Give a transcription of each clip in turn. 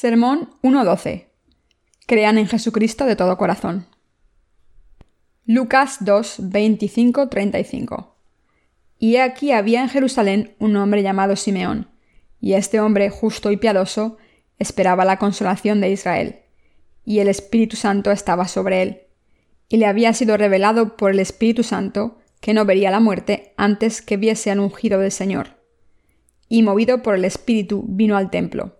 Sermón 1.12. Crean en Jesucristo de todo corazón. Lucas 2, 25, 35. Y aquí había en Jerusalén un hombre llamado Simeón, y este hombre justo y piadoso esperaba la consolación de Israel, y el Espíritu Santo estaba sobre él, y le había sido revelado por el Espíritu Santo que no vería la muerte antes que viese al ungido del Señor. Y movido por el Espíritu vino al templo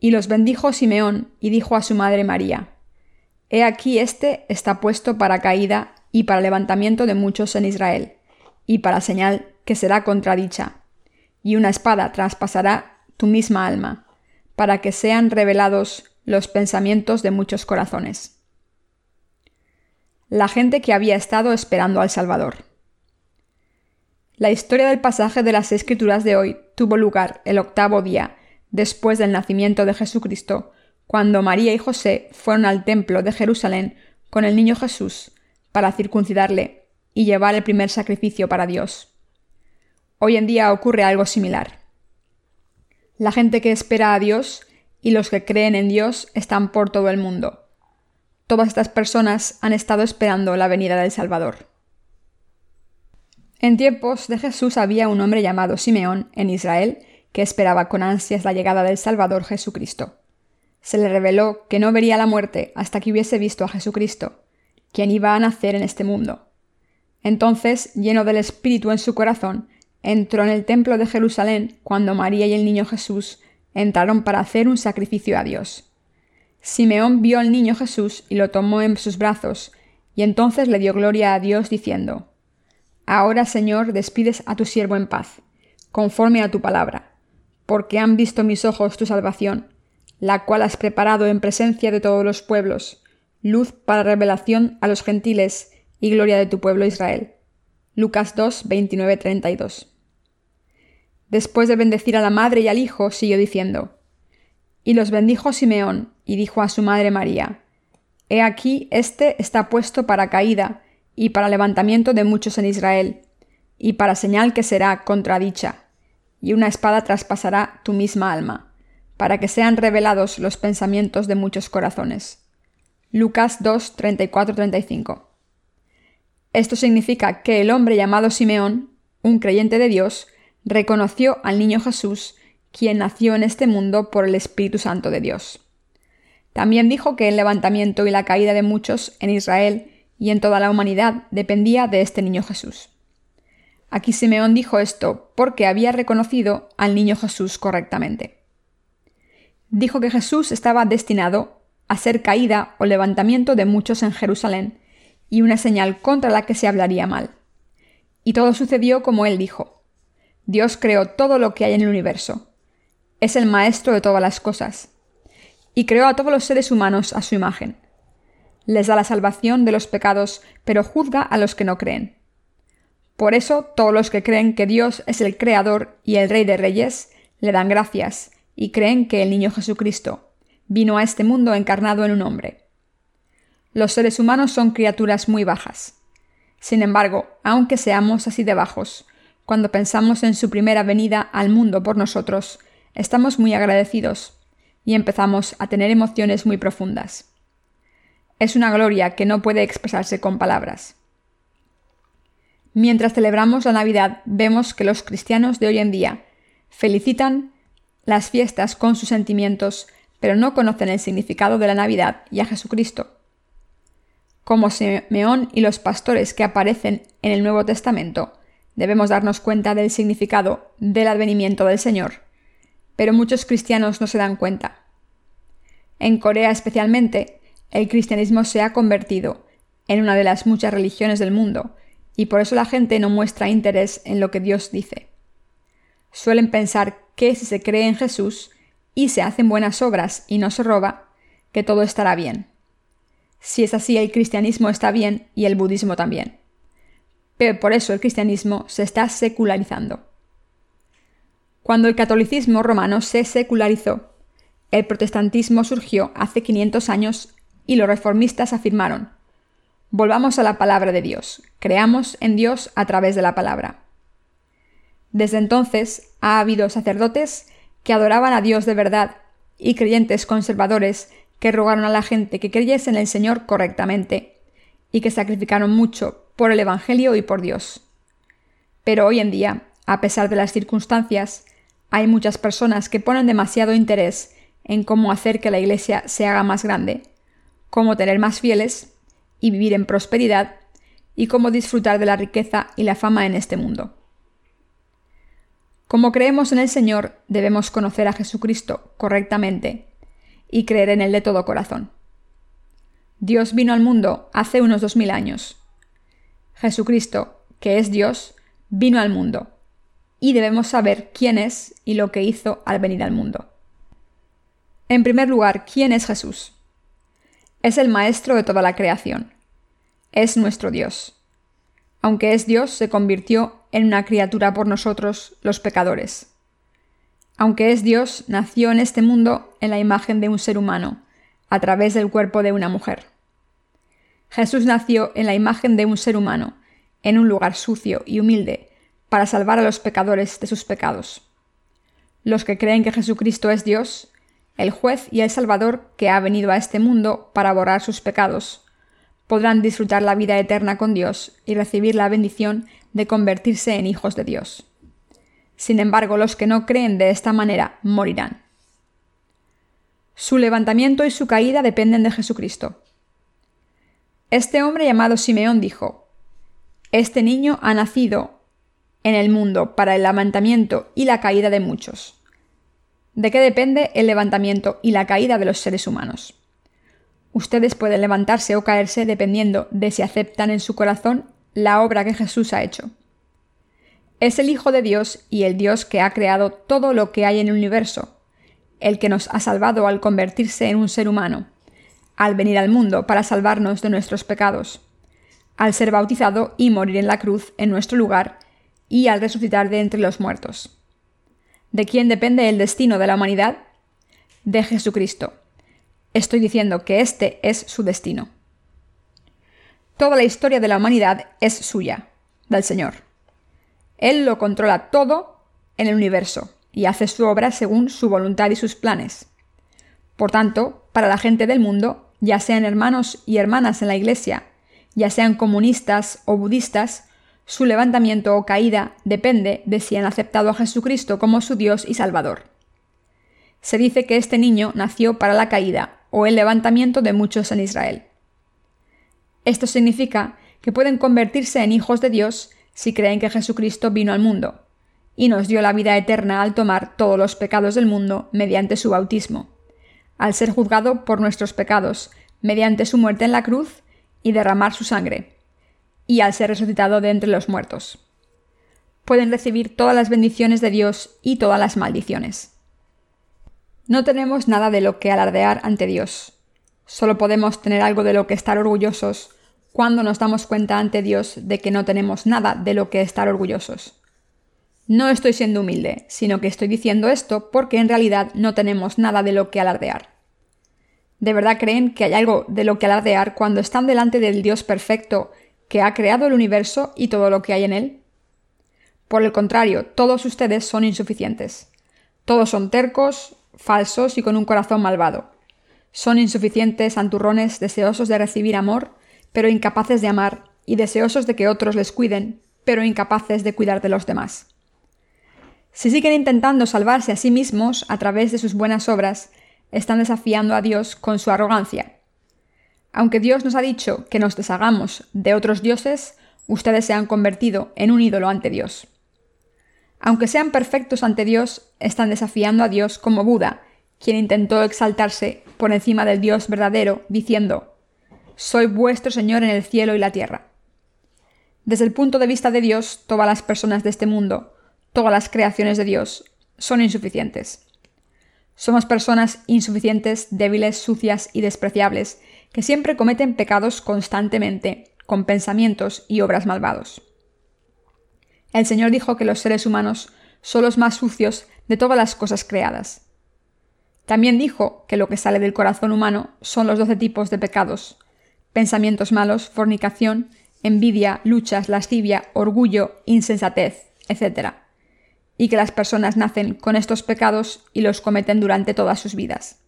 Y los bendijo Simeón y dijo a su madre María, He aquí este está puesto para caída y para levantamiento de muchos en Israel, y para señal que será contradicha, y una espada traspasará tu misma alma, para que sean revelados los pensamientos de muchos corazones. La gente que había estado esperando al Salvador. La historia del pasaje de las Escrituras de hoy tuvo lugar el octavo día después del nacimiento de Jesucristo, cuando María y José fueron al templo de Jerusalén con el niño Jesús para circuncidarle y llevar el primer sacrificio para Dios. Hoy en día ocurre algo similar. La gente que espera a Dios y los que creen en Dios están por todo el mundo. Todas estas personas han estado esperando la venida del Salvador. En tiempos de Jesús había un hombre llamado Simeón en Israel que esperaba con ansias la llegada del Salvador Jesucristo. Se le reveló que no vería la muerte hasta que hubiese visto a Jesucristo, quien iba a nacer en este mundo. Entonces, lleno del Espíritu en su corazón, entró en el templo de Jerusalén cuando María y el niño Jesús entraron para hacer un sacrificio a Dios. Simeón vio al niño Jesús y lo tomó en sus brazos, y entonces le dio gloria a Dios diciendo, Ahora, Señor, despides a tu siervo en paz, conforme a tu palabra porque han visto mis ojos tu salvación, la cual has preparado en presencia de todos los pueblos, luz para revelación a los gentiles y gloria de tu pueblo Israel. Lucas 2, 29, 32. Después de bendecir a la madre y al hijo, siguió diciendo, Y los bendijo Simeón, y dijo a su madre María, He aquí, este está puesto para caída, y para levantamiento de muchos en Israel, y para señal que será contradicha y una espada traspasará tu misma alma, para que sean revelados los pensamientos de muchos corazones. Lucas 2, 34-35. Esto significa que el hombre llamado Simeón, un creyente de Dios, reconoció al niño Jesús, quien nació en este mundo por el Espíritu Santo de Dios. También dijo que el levantamiento y la caída de muchos en Israel y en toda la humanidad dependía de este niño Jesús. Aquí Simeón dijo esto porque había reconocido al niño Jesús correctamente. Dijo que Jesús estaba destinado a ser caída o levantamiento de muchos en Jerusalén y una señal contra la que se hablaría mal. Y todo sucedió como él dijo. Dios creó todo lo que hay en el universo. Es el maestro de todas las cosas. Y creó a todos los seres humanos a su imagen. Les da la salvación de los pecados, pero juzga a los que no creen. Por eso todos los que creen que Dios es el Creador y el Rey de Reyes, le dan gracias y creen que el niño Jesucristo vino a este mundo encarnado en un hombre. Los seres humanos son criaturas muy bajas. Sin embargo, aunque seamos así de bajos, cuando pensamos en su primera venida al mundo por nosotros, estamos muy agradecidos y empezamos a tener emociones muy profundas. Es una gloria que no puede expresarse con palabras. Mientras celebramos la Navidad, vemos que los cristianos de hoy en día felicitan las fiestas con sus sentimientos, pero no conocen el significado de la Navidad y a Jesucristo. Como Simeón y los pastores que aparecen en el Nuevo Testamento, debemos darnos cuenta del significado del advenimiento del Señor, pero muchos cristianos no se dan cuenta. En Corea especialmente, el cristianismo se ha convertido en una de las muchas religiones del mundo, y por eso la gente no muestra interés en lo que Dios dice. Suelen pensar que si se cree en Jesús y se hacen buenas obras y no se roba, que todo estará bien. Si es así, el cristianismo está bien y el budismo también. Pero por eso el cristianismo se está secularizando. Cuando el catolicismo romano se secularizó, el protestantismo surgió hace 500 años y los reformistas afirmaron, volvamos a la palabra de Dios, creamos en Dios a través de la palabra. Desde entonces ha habido sacerdotes que adoraban a Dios de verdad y creyentes conservadores que rogaron a la gente que creyese en el Señor correctamente y que sacrificaron mucho por el Evangelio y por Dios. Pero hoy en día, a pesar de las circunstancias, hay muchas personas que ponen demasiado interés en cómo hacer que la Iglesia se haga más grande, cómo tener más fieles y vivir en prosperidad y cómo disfrutar de la riqueza y la fama en este mundo. Como creemos en el Señor, debemos conocer a Jesucristo correctamente y creer en Él de todo corazón. Dios vino al mundo hace unos dos mil años. Jesucristo, que es Dios, vino al mundo, y debemos saber quién es y lo que hizo al venir al mundo. En primer lugar, ¿quién es Jesús? Es el Maestro de toda la creación. Es nuestro Dios. Aunque es Dios, se convirtió en una criatura por nosotros, los pecadores aunque es Dios, nació en este mundo en la imagen de un ser humano, a través del cuerpo de una mujer. Jesús nació en la imagen de un ser humano, en un lugar sucio y humilde, para salvar a los pecadores de sus pecados. Los que creen que Jesucristo es Dios, el juez y el Salvador que ha venido a este mundo para borrar sus pecados, podrán disfrutar la vida eterna con Dios y recibir la bendición de convertirse en hijos de Dios. Sin embargo, los que no creen de esta manera morirán. Su levantamiento y su caída dependen de Jesucristo. Este hombre llamado Simeón dijo, Este niño ha nacido en el mundo para el levantamiento y la caída de muchos. ¿De qué depende el levantamiento y la caída de los seres humanos? Ustedes pueden levantarse o caerse dependiendo de si aceptan en su corazón la obra que Jesús ha hecho. Es el Hijo de Dios y el Dios que ha creado todo lo que hay en el universo, el que nos ha salvado al convertirse en un ser humano, al venir al mundo para salvarnos de nuestros pecados, al ser bautizado y morir en la cruz en nuestro lugar, y al resucitar de entre los muertos. ¿De quién depende el destino de la humanidad? De Jesucristo. Estoy diciendo que este es su destino. Toda la historia de la humanidad es suya, del Señor. Él lo controla todo en el universo y hace su obra según su voluntad y sus planes. Por tanto, para la gente del mundo, ya sean hermanos y hermanas en la Iglesia, ya sean comunistas o budistas, su levantamiento o caída depende de si han aceptado a Jesucristo como su Dios y Salvador. Se dice que este niño nació para la caída o el levantamiento de muchos en Israel. Esto significa que pueden convertirse en hijos de Dios si creen que Jesucristo vino al mundo, y nos dio la vida eterna al tomar todos los pecados del mundo mediante su bautismo, al ser juzgado por nuestros pecados, mediante su muerte en la cruz y derramar su sangre, y al ser resucitado de entre los muertos. Pueden recibir todas las bendiciones de Dios y todas las maldiciones. No tenemos nada de lo que alardear ante Dios. Solo podemos tener algo de lo que estar orgullosos cuando nos damos cuenta ante Dios de que no tenemos nada de lo que estar orgullosos. No estoy siendo humilde, sino que estoy diciendo esto porque en realidad no tenemos nada de lo que alardear. ¿De verdad creen que hay algo de lo que alardear cuando están delante del Dios perfecto que ha creado el universo y todo lo que hay en él? Por el contrario, todos ustedes son insuficientes. Todos son tercos, falsos y con un corazón malvado. Son insuficientes, anturrones, deseosos de recibir amor, pero incapaces de amar, y deseosos de que otros les cuiden, pero incapaces de cuidar de los demás. Si siguen intentando salvarse a sí mismos a través de sus buenas obras, están desafiando a Dios con su arrogancia. Aunque Dios nos ha dicho que nos deshagamos de otros dioses, ustedes se han convertido en un ídolo ante Dios. Aunque sean perfectos ante Dios, están desafiando a Dios como Buda, quien intentó exaltarse por encima del Dios verdadero, diciendo soy vuestro Señor en el cielo y la tierra. Desde el punto de vista de Dios, todas las personas de este mundo, todas las creaciones de Dios, son insuficientes. Somos personas insuficientes, débiles, sucias y despreciables, que siempre cometen pecados constantemente, con pensamientos y obras malvados. El Señor dijo que los seres humanos son los más sucios de todas las cosas creadas. También dijo que lo que sale del corazón humano son los doce tipos de pecados, pensamientos malos, fornicación, envidia, luchas, lascivia, orgullo, insensatez, etc. Y que las personas nacen con estos pecados y los cometen durante todas sus vidas.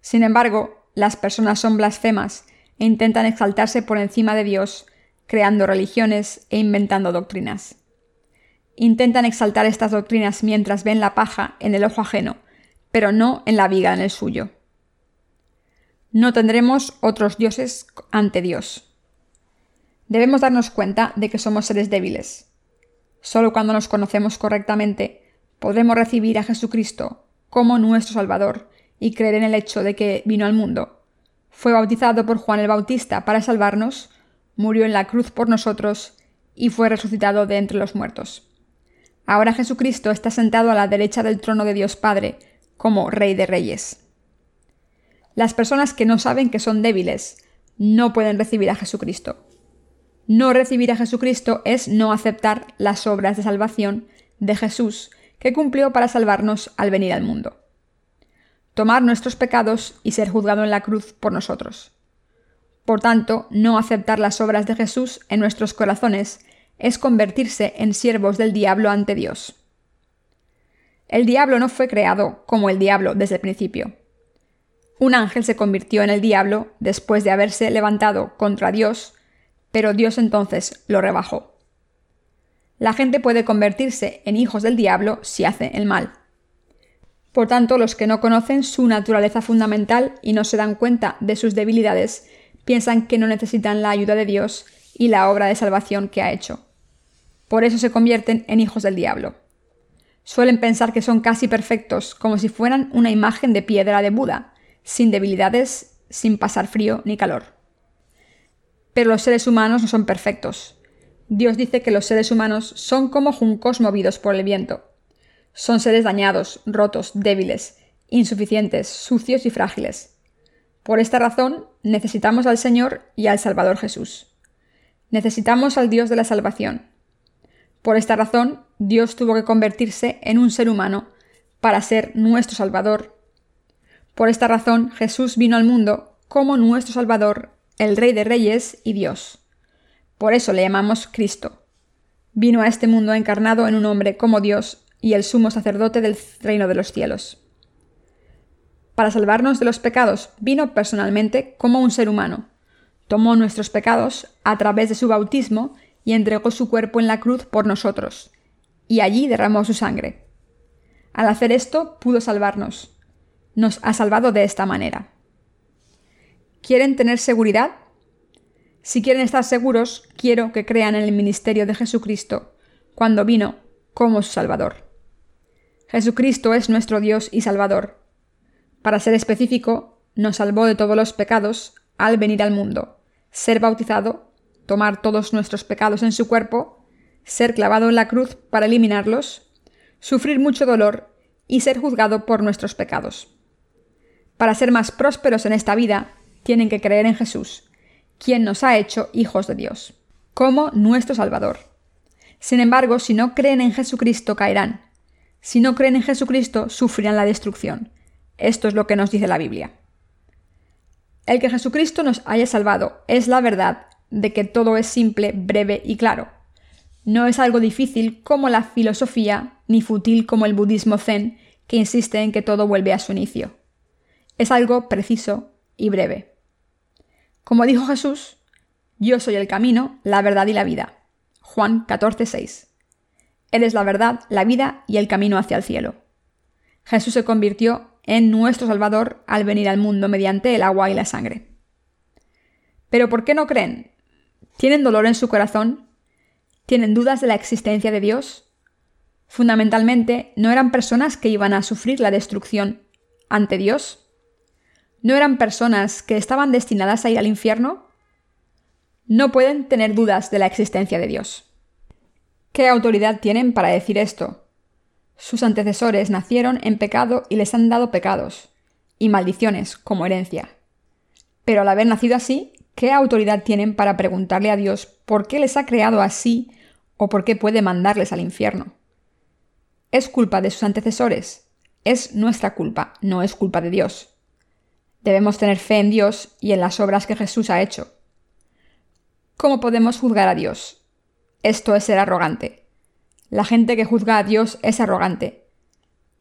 Sin embargo, las personas son blasfemas e intentan exaltarse por encima de Dios, creando religiones e inventando doctrinas. Intentan exaltar estas doctrinas mientras ven la paja en el ojo ajeno, pero no en la viga en el suyo. No tendremos otros dioses ante Dios. Debemos darnos cuenta de que somos seres débiles. Solo cuando nos conocemos correctamente podremos recibir a Jesucristo como nuestro Salvador y creer en el hecho de que vino al mundo. Fue bautizado por Juan el Bautista para salvarnos, murió en la cruz por nosotros y fue resucitado de entre los muertos. Ahora Jesucristo está sentado a la derecha del trono de Dios Padre, como Rey de Reyes. Las personas que no saben que son débiles no pueden recibir a Jesucristo. No recibir a Jesucristo es no aceptar las obras de salvación de Jesús que cumplió para salvarnos al venir al mundo. Tomar nuestros pecados y ser juzgado en la cruz por nosotros. Por tanto, no aceptar las obras de Jesús en nuestros corazones es convertirse en siervos del diablo ante Dios. El diablo no fue creado como el diablo desde el principio. Un ángel se convirtió en el diablo después de haberse levantado contra Dios, pero Dios entonces lo rebajó. La gente puede convertirse en hijos del diablo si hace el mal. Por tanto, los que no conocen su naturaleza fundamental y no se dan cuenta de sus debilidades, piensan que no necesitan la ayuda de Dios y la obra de salvación que ha hecho. Por eso se convierten en hijos del diablo. Suelen pensar que son casi perfectos, como si fueran una imagen de piedra de Buda, sin debilidades, sin pasar frío ni calor. Pero los seres humanos no son perfectos. Dios dice que los seres humanos son como juncos movidos por el viento. Son seres dañados, rotos, débiles, insuficientes, sucios y frágiles. Por esta razón, necesitamos al Señor y al Salvador Jesús. Necesitamos al Dios de la salvación, por esta razón, Dios tuvo que convertirse en un ser humano para ser nuestro Salvador. Por esta razón, Jesús vino al mundo como nuestro Salvador, el Rey de Reyes y Dios. Por eso le llamamos Cristo. Vino a este mundo encarnado en un hombre como Dios y el sumo sacerdote del reino de los cielos. Para salvarnos de los pecados, vino personalmente como un ser humano. Tomó nuestros pecados a través de su bautismo y entregó su cuerpo en la cruz por nosotros, y allí derramó su sangre. Al hacer esto pudo salvarnos. Nos ha salvado de esta manera. ¿Quieren tener seguridad? Si quieren estar seguros, quiero que crean en el ministerio de Jesucristo, cuando vino como su Salvador. Jesucristo es nuestro Dios y Salvador. Para ser específico, nos salvó de todos los pecados al venir al mundo, ser bautizado tomar todos nuestros pecados en su cuerpo, ser clavado en la cruz para eliminarlos, sufrir mucho dolor y ser juzgado por nuestros pecados. Para ser más prósperos en esta vida, tienen que creer en Jesús, quien nos ha hecho hijos de Dios, como nuestro Salvador. Sin embargo, si no creen en Jesucristo, caerán. Si no creen en Jesucristo, sufrirán la destrucción. Esto es lo que nos dice la Biblia. El que Jesucristo nos haya salvado es la verdad de que todo es simple, breve y claro. No es algo difícil como la filosofía, ni fútil como el budismo zen, que insiste en que todo vuelve a su inicio. Es algo preciso y breve. Como dijo Jesús, yo soy el camino, la verdad y la vida. Juan 14:6. Eres la verdad, la vida y el camino hacia el cielo. Jesús se convirtió en nuestro Salvador al venir al mundo mediante el agua y la sangre. Pero ¿por qué no creen? ¿Tienen dolor en su corazón? ¿Tienen dudas de la existencia de Dios? Fundamentalmente, ¿no eran personas que iban a sufrir la destrucción ante Dios? ¿No eran personas que estaban destinadas a ir al infierno? No pueden tener dudas de la existencia de Dios. ¿Qué autoridad tienen para decir esto? Sus antecesores nacieron en pecado y les han dado pecados y maldiciones como herencia. Pero al haber nacido así, ¿qué autoridad tienen para preguntarle a Dios por qué les ha creado así o por qué puede mandarles al infierno? Es culpa de sus antecesores. Es nuestra culpa, no es culpa de Dios. Debemos tener fe en Dios y en las obras que Jesús ha hecho. ¿Cómo podemos juzgar a Dios? Esto es ser arrogante. La gente que juzga a Dios es arrogante.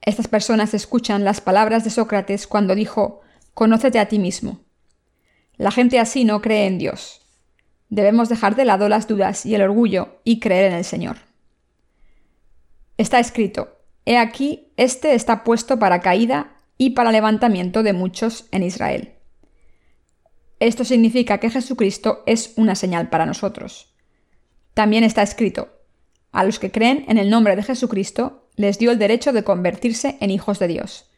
Estas personas escuchan las palabras de Sócrates cuando dijo, Conócete a ti mismo. La gente así no cree en Dios. Debemos dejar de lado las dudas y el orgullo y creer en el Señor. Está escrito, He aquí, este está puesto para caída y para levantamiento de muchos en Israel. Esto significa que Jesucristo es una señal para nosotros. También está escrito, a los que creen en el nombre de Jesucristo les dio el derecho de convertirse en hijos de Dios.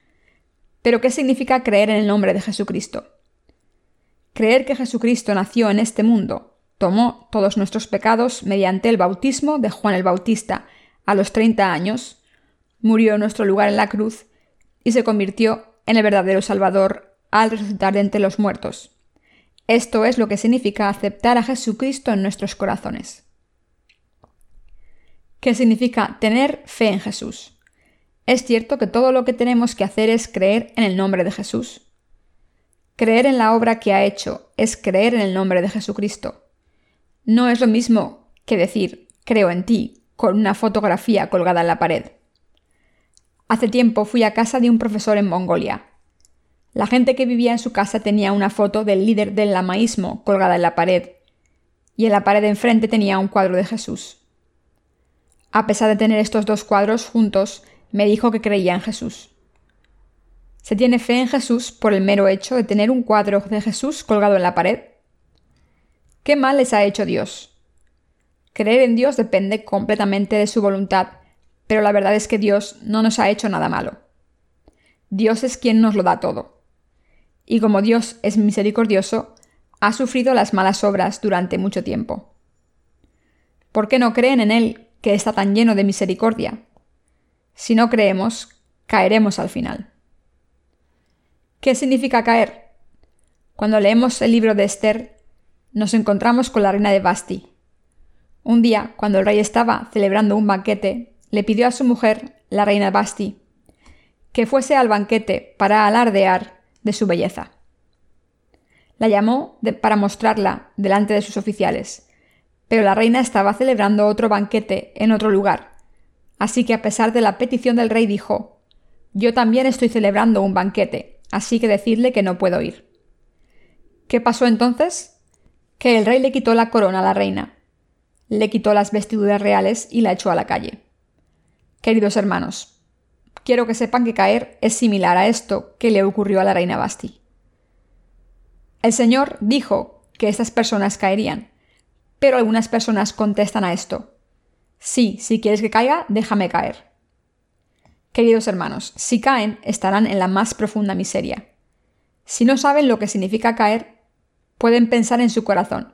Pero ¿qué significa creer en el nombre de Jesucristo? Creer que Jesucristo nació en este mundo, tomó todos nuestros pecados mediante el bautismo de Juan el Bautista a los 30 años, murió en nuestro lugar en la cruz y se convirtió en el verdadero Salvador al resucitar de entre los muertos. Esto es lo que significa aceptar a Jesucristo en nuestros corazones. ¿Qué significa tener fe en Jesús? Es cierto que todo lo que tenemos que hacer es creer en el nombre de Jesús. Creer en la obra que ha hecho es creer en el nombre de Jesucristo. No es lo mismo que decir creo en ti con una fotografía colgada en la pared. Hace tiempo fui a casa de un profesor en Mongolia. La gente que vivía en su casa tenía una foto del líder del lamaísmo colgada en la pared, y en la pared de enfrente tenía un cuadro de Jesús. A pesar de tener estos dos cuadros juntos, me dijo que creía en Jesús. ¿Se tiene fe en Jesús por el mero hecho de tener un cuadro de Jesús colgado en la pared? ¿Qué mal les ha hecho Dios? Creer en Dios depende completamente de su voluntad, pero la verdad es que Dios no nos ha hecho nada malo. Dios es quien nos lo da todo. Y como Dios es misericordioso, ha sufrido las malas obras durante mucho tiempo. ¿Por qué no creen en Él, que está tan lleno de misericordia? Si no creemos, caeremos al final. ¿Qué significa caer? Cuando leemos el libro de Esther, nos encontramos con la reina de Basti. Un día, cuando el rey estaba celebrando un banquete, le pidió a su mujer, la reina Basti, que fuese al banquete para alardear de su belleza. La llamó para mostrarla delante de sus oficiales, pero la reina estaba celebrando otro banquete en otro lugar, así que a pesar de la petición del rey dijo, Yo también estoy celebrando un banquete, así que decidle que no puedo ir. ¿Qué pasó entonces? Que el rey le quitó la corona a la reina, le quitó las vestiduras reales y la echó a la calle. Queridos hermanos, quiero que sepan que caer es similar a esto que le ocurrió a la reina Basti. El Señor dijo que estas personas caerían, pero algunas personas contestan a esto. Sí, si quieres que caiga, déjame caer. Queridos hermanos, si caen, estarán en la más profunda miseria. Si no saben lo que significa caer, pueden pensar en su corazón.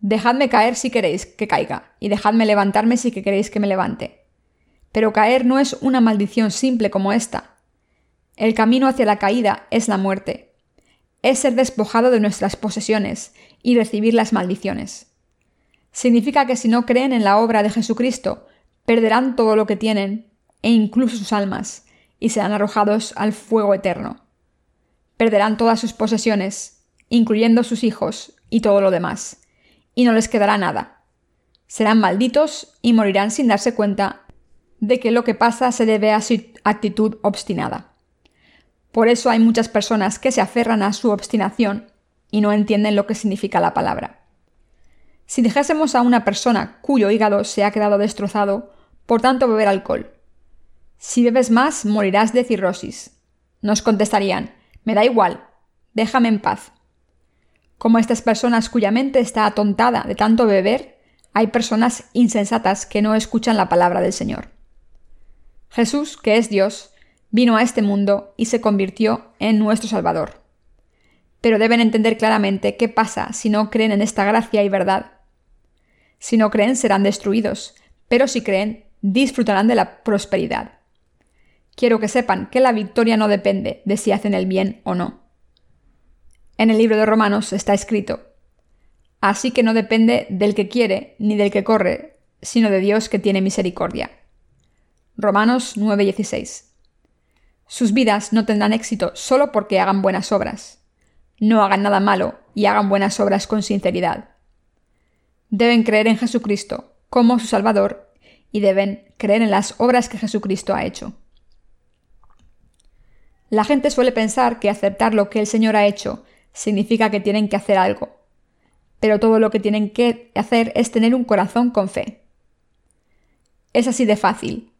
Dejadme caer si queréis que caiga, y dejadme levantarme si queréis que me levante. Pero caer no es una maldición simple como esta. El camino hacia la caída es la muerte. Es ser despojado de nuestras posesiones y recibir las maldiciones. Significa que si no creen en la obra de Jesucristo, perderán todo lo que tienen e incluso sus almas, y serán arrojados al fuego eterno. Perderán todas sus posesiones, incluyendo sus hijos y todo lo demás, y no les quedará nada. Serán malditos y morirán sin darse cuenta de que lo que pasa se debe a su actitud obstinada. Por eso hay muchas personas que se aferran a su obstinación y no entienden lo que significa la palabra. Si dejásemos a una persona cuyo hígado se ha quedado destrozado por tanto beber alcohol, si bebes más, morirás de cirrosis. Nos contestarían, me da igual, déjame en paz. Como estas personas cuya mente está atontada de tanto beber, hay personas insensatas que no escuchan la palabra del Señor. Jesús, que es Dios, vino a este mundo y se convirtió en nuestro Salvador. Pero deben entender claramente qué pasa si no creen en esta gracia y verdad. Si no creen serán destruidos, pero si creen disfrutarán de la prosperidad. quiero que sepan que la victoria no depende de si hacen el bien o no. En el libro de Romanos está escrito, Así que no depende del que quiere ni del que corre, sino de Dios que tiene misericordia. Romanos 9:16. Sus vidas no tendrán éxito solo porque hagan buenas obras. No hagan nada malo y hagan buenas obras con sinceridad. Deben creer en Jesucristo como su Salvador y deben creer en las obras que Jesucristo ha hecho. La gente suele pensar que aceptar lo que el Señor ha hecho significa que tienen que hacer algo, pero todo lo que tienen que hacer es tener un corazón con fe. Es así de fácil.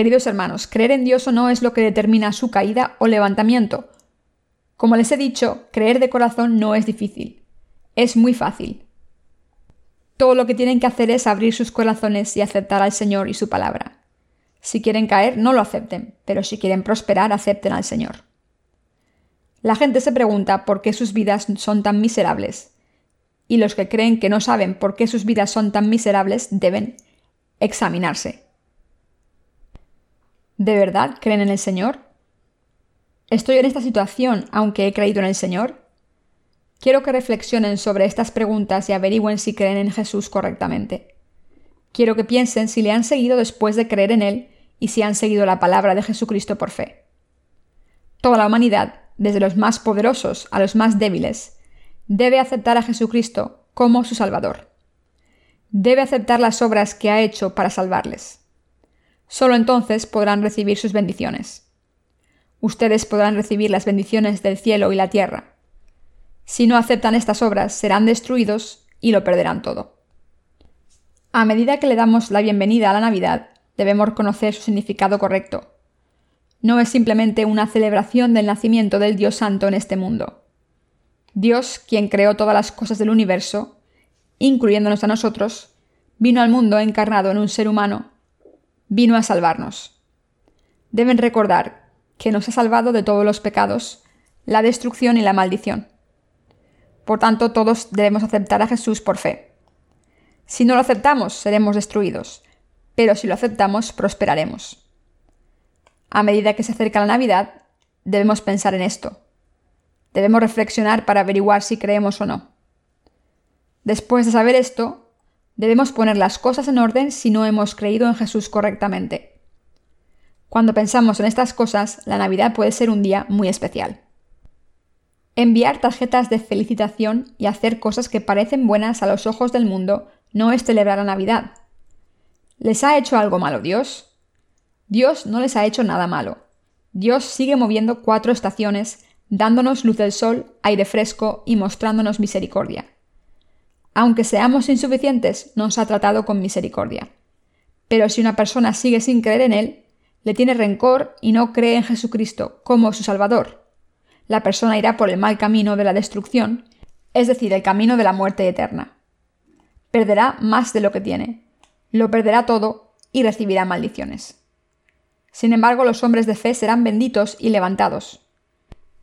Queridos hermanos, creer en Dios o no es lo que determina su caída o levantamiento. Como les he dicho, creer de corazón no es difícil. Es muy fácil. Todo lo que tienen que hacer es abrir sus corazones y aceptar al Señor y su palabra. Si quieren caer, no lo acepten, pero si quieren prosperar, acepten al Señor. La gente se pregunta por qué sus vidas son tan miserables, y los que creen que no saben por qué sus vidas son tan miserables deben examinarse. ¿De verdad creen en el Señor? ¿Estoy en esta situación aunque he creído en el Señor? Quiero que reflexionen sobre estas preguntas y averigüen si creen en Jesús correctamente. Quiero que piensen si le han seguido después de creer en Él y si han seguido la palabra de Jesucristo por fe. Toda la humanidad, desde los más poderosos a los más débiles, debe aceptar a Jesucristo como su Salvador. Debe aceptar las obras que ha hecho para salvarles. Solo entonces podrán recibir sus bendiciones. Ustedes podrán recibir las bendiciones del cielo y la tierra. Si no aceptan estas obras, serán destruidos y lo perderán todo. A medida que le damos la bienvenida a la Navidad, debemos conocer su significado correcto. No es simplemente una celebración del nacimiento del Dios Santo en este mundo. Dios, quien creó todas las cosas del universo, incluyéndonos a nosotros, vino al mundo encarnado en un ser humano, vino a salvarnos. Deben recordar que nos ha salvado de todos los pecados, la destrucción y la maldición. Por tanto, todos debemos aceptar a Jesús por fe. Si no lo aceptamos, seremos destruidos, pero si lo aceptamos, prosperaremos. A medida que se acerca la Navidad, debemos pensar en esto. Debemos reflexionar para averiguar si creemos o no. Después de saber esto, debemos poner las cosas en orden si no hemos creído en Jesús correctamente. Cuando pensamos en estas cosas, la Navidad puede ser un día muy especial. Enviar tarjetas de felicitación y hacer cosas que parecen buenas a los ojos del mundo no es celebrar la Navidad. ¿Les ha hecho algo malo Dios? Dios no les ha hecho nada malo. Dios sigue moviendo cuatro estaciones dándonos luz del sol, aire fresco y mostrándonos misericordia. Aunque seamos insuficientes, nos ha tratado con misericordia. Pero si una persona sigue sin creer en Él, le tiene rencor y no cree en Jesucristo como su Salvador, la persona irá por el mal camino de la destrucción, es decir, el camino de la muerte eterna. Perderá más de lo que tiene, lo perderá todo y recibirá maldiciones. Sin embargo, los hombres de fe serán benditos y levantados,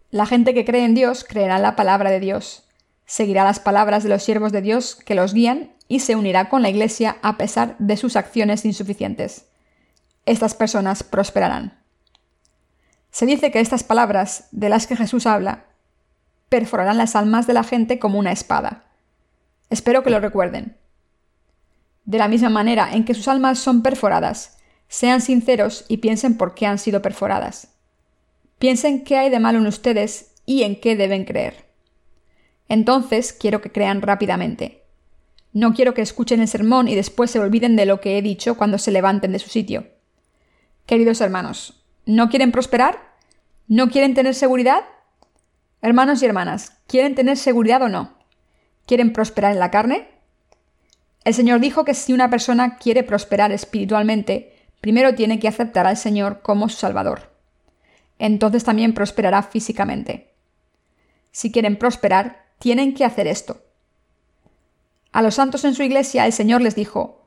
la gente que cree en Dios creerá en la palabra de Dios, seguirá las palabras de los siervos de Dios que los guían y se unirá con la Iglesia a pesar de sus acciones insuficientes. Estas personas prosperarán. Se dice que estas palabras de las que Jesús habla perforarán las almas de la gente como una espada. Espero que lo recuerden. De la misma manera en que sus almas son perforadas, sean sinceros y piensen por qué han sido perforadas. Piensen qué hay de malo en ustedes y en qué deben creer. Entonces quiero que crean rápidamente. No quiero que escuchen el sermón y después se olviden de lo que he dicho cuando se levanten de su sitio. Queridos hermanos, ¿no quieren prosperar? ¿No quieren tener seguridad? Hermanos y hermanas, ¿quieren tener seguridad o no? ¿Quieren prosperar en la carne? El Señor dijo que si una persona quiere prosperar espiritualmente, primero tiene que aceptar al Señor como su Salvador entonces también prosperará físicamente. Si quieren prosperar, tienen que hacer esto. A los santos en su iglesia el Señor les dijo,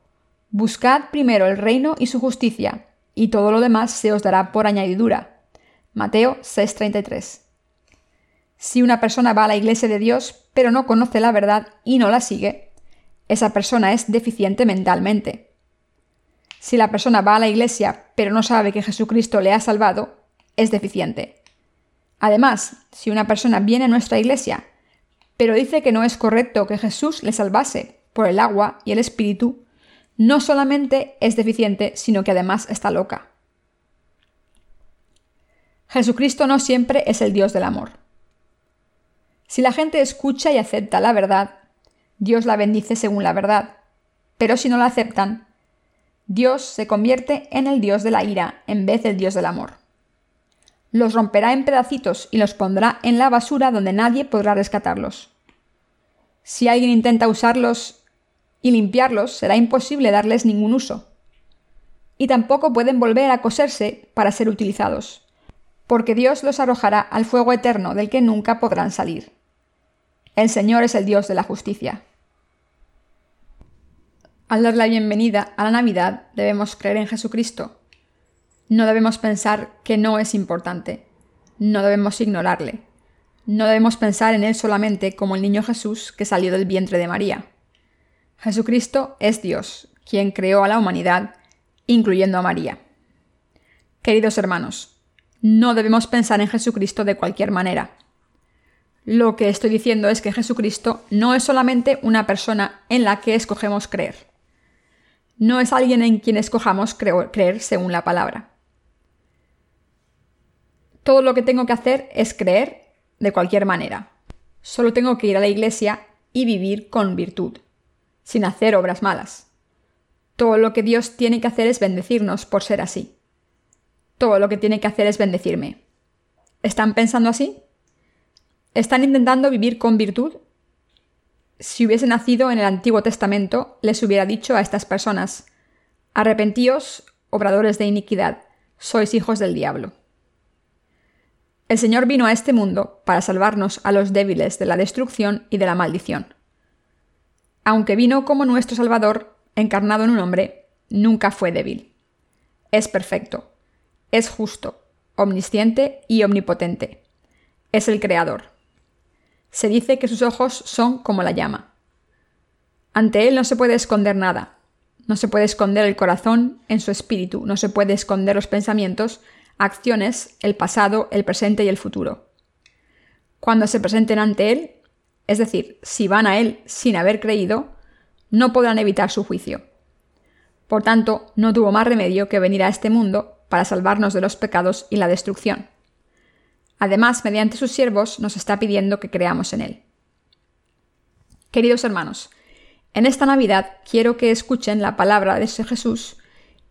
Buscad primero el reino y su justicia, y todo lo demás se os dará por añadidura. Mateo 6:33. Si una persona va a la iglesia de Dios, pero no conoce la verdad y no la sigue, esa persona es deficiente mentalmente. Si la persona va a la iglesia pero no sabe que Jesucristo le ha salvado, es deficiente. Además, si una persona viene a nuestra iglesia pero dice que no es correcto que Jesús le salvase por el agua y el Espíritu, no solamente es deficiente, sino que además está loca. Jesucristo no siempre es el Dios del amor. Si la gente escucha y acepta la verdad, Dios la bendice según la verdad. Pero si no la aceptan, Dios se convierte en el Dios de la ira en vez del Dios del amor. Los romperá en pedacitos y los pondrá en la basura donde nadie podrá rescatarlos. Si alguien intenta usarlos y limpiarlos, será imposible darles ningún uso. Y tampoco pueden volver a coserse para ser utilizados, porque Dios los arrojará al fuego eterno del que nunca podrán salir. El Señor es el Dios de la justicia. Al dar la bienvenida a la Navidad debemos creer en Jesucristo. No debemos pensar que no es importante. No debemos ignorarle. No debemos pensar en Él solamente como el niño Jesús que salió del vientre de María. Jesucristo es Dios, quien creó a la humanidad, incluyendo a María. Queridos hermanos, no debemos pensar en Jesucristo de cualquier manera. Lo que estoy diciendo es que Jesucristo no es solamente una persona en la que escogemos creer. No es alguien en quien escojamos creer según la palabra. Todo lo que tengo que hacer es creer de cualquier manera. Solo tengo que ir a la iglesia y vivir con virtud, sin hacer obras malas. Todo lo que Dios tiene que hacer es bendecirnos por ser así. Todo lo que tiene que hacer es bendecirme. ¿Están pensando así? ¿Están intentando vivir con virtud? Si hubiese nacido en el Antiguo Testamento, les hubiera dicho a estas personas, Arrepentíos, obradores de iniquidad, sois hijos del diablo. El Señor vino a este mundo para salvarnos a los débiles de la destrucción y de la maldición. Aunque vino como nuestro Salvador, encarnado en un hombre, nunca fue débil. Es perfecto, es justo, omnisciente y omnipotente. Es el Creador. Se dice que sus ojos son como la llama. Ante él no se puede esconder nada. No se puede esconder el corazón en su espíritu, no se puede esconder los pensamientos, acciones, el pasado, el presente y el futuro. Cuando se presenten ante él, es decir, si van a él sin haber creído, no podrán evitar su juicio. Por tanto, no tuvo más remedio que venir a este mundo para salvarnos de los pecados y la destrucción. Además, mediante sus siervos nos está pidiendo que creamos en Él. Queridos hermanos, en esta Navidad quiero que escuchen la palabra de ese Jesús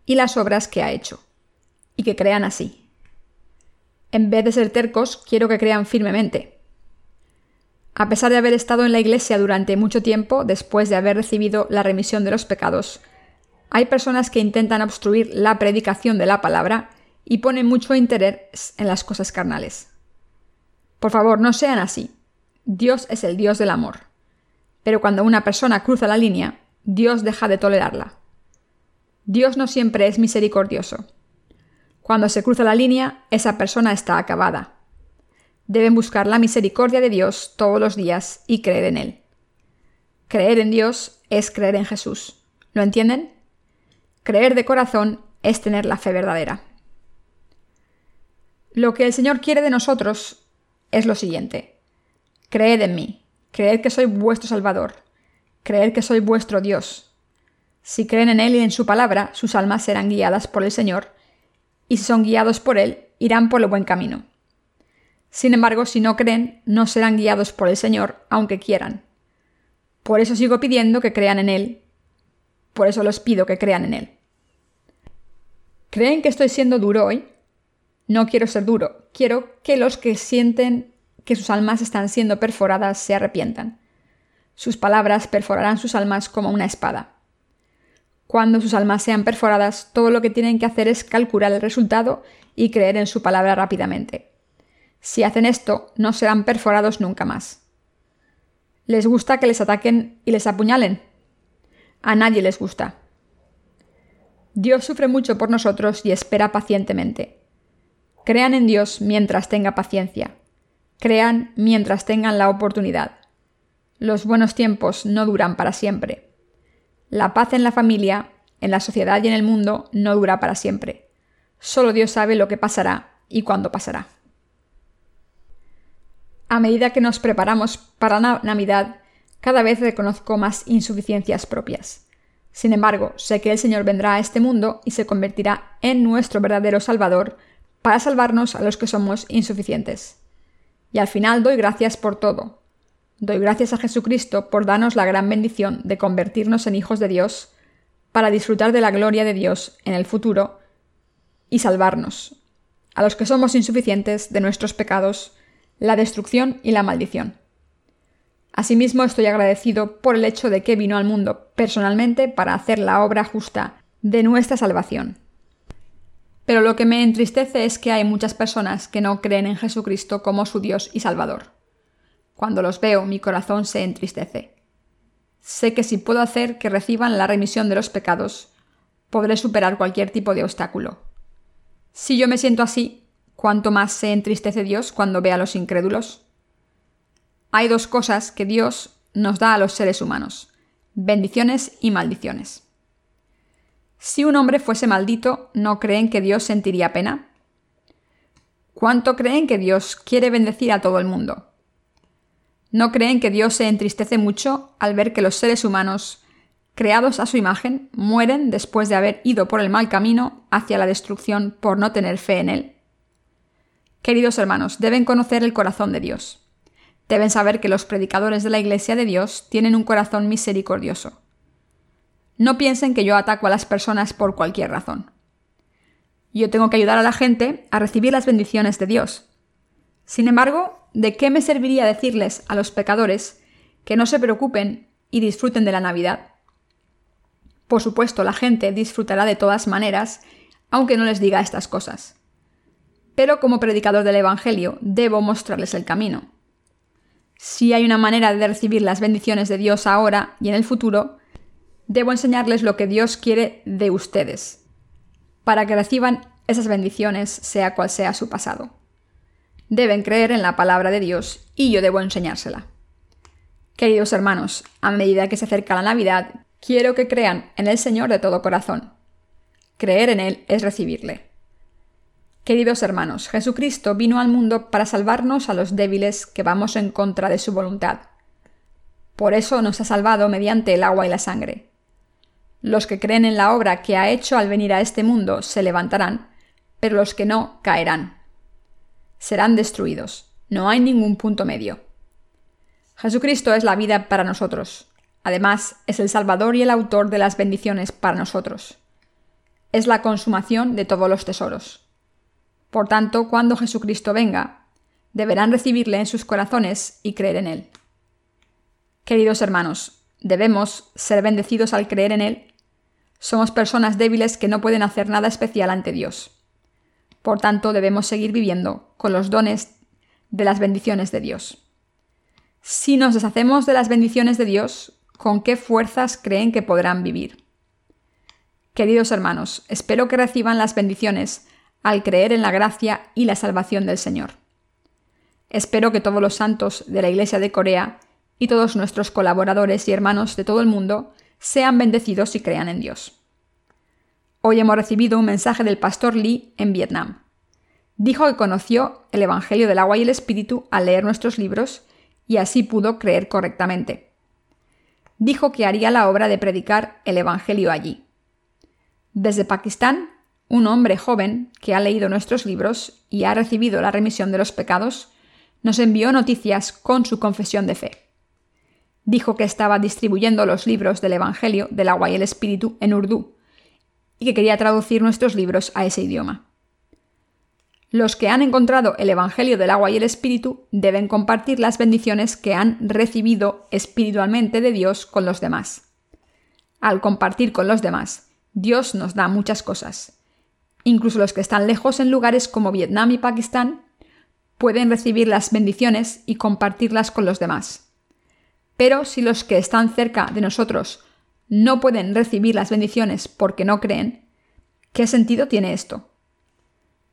y las obras que ha hecho, y que crean así. En vez de ser tercos, quiero que crean firmemente. A pesar de haber estado en la Iglesia durante mucho tiempo, después de haber recibido la remisión de los pecados, hay personas que intentan obstruir la predicación de la palabra y ponen mucho interés en las cosas carnales. Por favor, no sean así. Dios es el Dios del amor. Pero cuando una persona cruza la línea, Dios deja de tolerarla. Dios no siempre es misericordioso. Cuando se cruza la línea, esa persona está acabada. Deben buscar la misericordia de Dios todos los días y creer en Él. Creer en Dios es creer en Jesús. ¿Lo entienden? Creer de corazón es tener la fe verdadera. Lo que el Señor quiere de nosotros es lo siguiente. Creed en mí, creed que soy vuestro Salvador, creed que soy vuestro Dios. Si creen en Él y en su palabra, sus almas serán guiadas por el Señor, y son guiados por Él, irán por el buen camino. Sin embargo, si no creen, no serán guiados por el Señor, aunque quieran. Por eso sigo pidiendo que crean en Él. Por eso los pido que crean en Él. ¿Creen que estoy siendo duro hoy? No quiero ser duro, quiero que los que sienten que sus almas están siendo perforadas se arrepientan. Sus palabras perforarán sus almas como una espada. Cuando sus almas sean perforadas, todo lo que tienen que hacer es calcular el resultado y creer en su palabra rápidamente. Si hacen esto, no serán perforados nunca más. ¿Les gusta que les ataquen y les apuñalen? A nadie les gusta. Dios sufre mucho por nosotros y espera pacientemente. Crean en Dios mientras tenga paciencia. Crean mientras tengan la oportunidad. Los buenos tiempos no duran para siempre. La paz en la familia, en la sociedad y en el mundo no dura para siempre. Solo Dios sabe lo que pasará y cuándo pasará. A medida que nos preparamos para la Navidad, cada vez reconozco más insuficiencias propias. Sin embargo, sé que el Señor vendrá a este mundo y se convertirá en nuestro verdadero Salvador para salvarnos a los que somos insuficientes. Y al final doy gracias por todo. Doy gracias a Jesucristo por darnos la gran bendición de convertirnos en hijos de Dios para disfrutar de la gloria de Dios en el futuro y salvarnos, a los que somos insuficientes de nuestros pecados, la destrucción y la maldición. Asimismo, estoy agradecido por el hecho de que vino al mundo personalmente para hacer la obra justa de nuestra salvación. Pero lo que me entristece es que hay muchas personas que no creen en Jesucristo como su Dios y Salvador. Cuando los veo, mi corazón se entristece. Sé que si puedo hacer que reciban la remisión de los pecados, podré superar cualquier tipo de obstáculo. Si yo me siento así, ¿cuánto más se entristece Dios cuando ve a los incrédulos? Hay dos cosas que Dios nos da a los seres humanos, bendiciones y maldiciones. Si un hombre fuese maldito, ¿no creen que Dios sentiría pena? ¿Cuánto creen que Dios quiere bendecir a todo el mundo? ¿No creen que Dios se entristece mucho al ver que los seres humanos, creados a su imagen, mueren después de haber ido por el mal camino hacia la destrucción por no tener fe en Él? Queridos hermanos, deben conocer el corazón de Dios. Deben saber que los predicadores de la Iglesia de Dios tienen un corazón misericordioso. No piensen que yo ataco a las personas por cualquier razón. Yo tengo que ayudar a la gente a recibir las bendiciones de Dios. Sin embargo, ¿de qué me serviría decirles a los pecadores que no se preocupen y disfruten de la Navidad? Por supuesto, la gente disfrutará de todas maneras, aunque no les diga estas cosas. Pero como predicador del Evangelio, debo mostrarles el camino. Si hay una manera de recibir las bendiciones de Dios ahora y en el futuro, debo enseñarles lo que Dios quiere de ustedes, para que reciban esas bendiciones sea cual sea su pasado. Deben creer en la palabra de Dios y yo debo enseñársela. Queridos hermanos, a medida que se acerca la Navidad, quiero que crean en el Señor de todo corazón. Creer en Él es recibirle. Queridos hermanos, Jesucristo vino al mundo para salvarnos a los débiles que vamos en contra de su voluntad. Por eso nos ha salvado mediante el agua y la sangre. Los que creen en la obra que ha hecho al venir a este mundo se levantarán, pero los que no caerán. Serán destruidos. No hay ningún punto medio. Jesucristo es la vida para nosotros. Además, es el Salvador y el autor de las bendiciones para nosotros. Es la consumación de todos los tesoros. Por tanto, cuando Jesucristo venga, deberán recibirle en sus corazones y creer en Él. Queridos hermanos, debemos ser bendecidos al creer en Él. Somos personas débiles que no pueden hacer nada especial ante Dios. Por tanto, debemos seguir viviendo con los dones de las bendiciones de Dios. Si nos deshacemos de las bendiciones de Dios, ¿con qué fuerzas creen que podrán vivir? Queridos hermanos, espero que reciban las bendiciones al creer en la gracia y la salvación del Señor. Espero que todos los santos de la Iglesia de Corea y todos nuestros colaboradores y hermanos de todo el mundo sean bendecidos y crean en Dios. Hoy hemos recibido un mensaje del pastor Lee en Vietnam. Dijo que conoció el Evangelio del agua y el Espíritu al leer nuestros libros y así pudo creer correctamente. Dijo que haría la obra de predicar el Evangelio allí. Desde Pakistán un hombre joven que ha leído nuestros libros y ha recibido la remisión de los pecados, nos envió noticias con su confesión de fe. Dijo que estaba distribuyendo los libros del Evangelio del agua y el Espíritu en Urdu y que quería traducir nuestros libros a ese idioma. Los que han encontrado el Evangelio del agua y el Espíritu deben compartir las bendiciones que han recibido espiritualmente de Dios con los demás. Al compartir con los demás, Dios nos da muchas cosas, Incluso los que están lejos en lugares como Vietnam y Pakistán pueden recibir las bendiciones y compartirlas con los demás. Pero si los que están cerca de nosotros no pueden recibir las bendiciones porque no creen, ¿qué sentido tiene esto?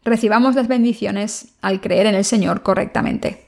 Recibamos las bendiciones al creer en el Señor correctamente.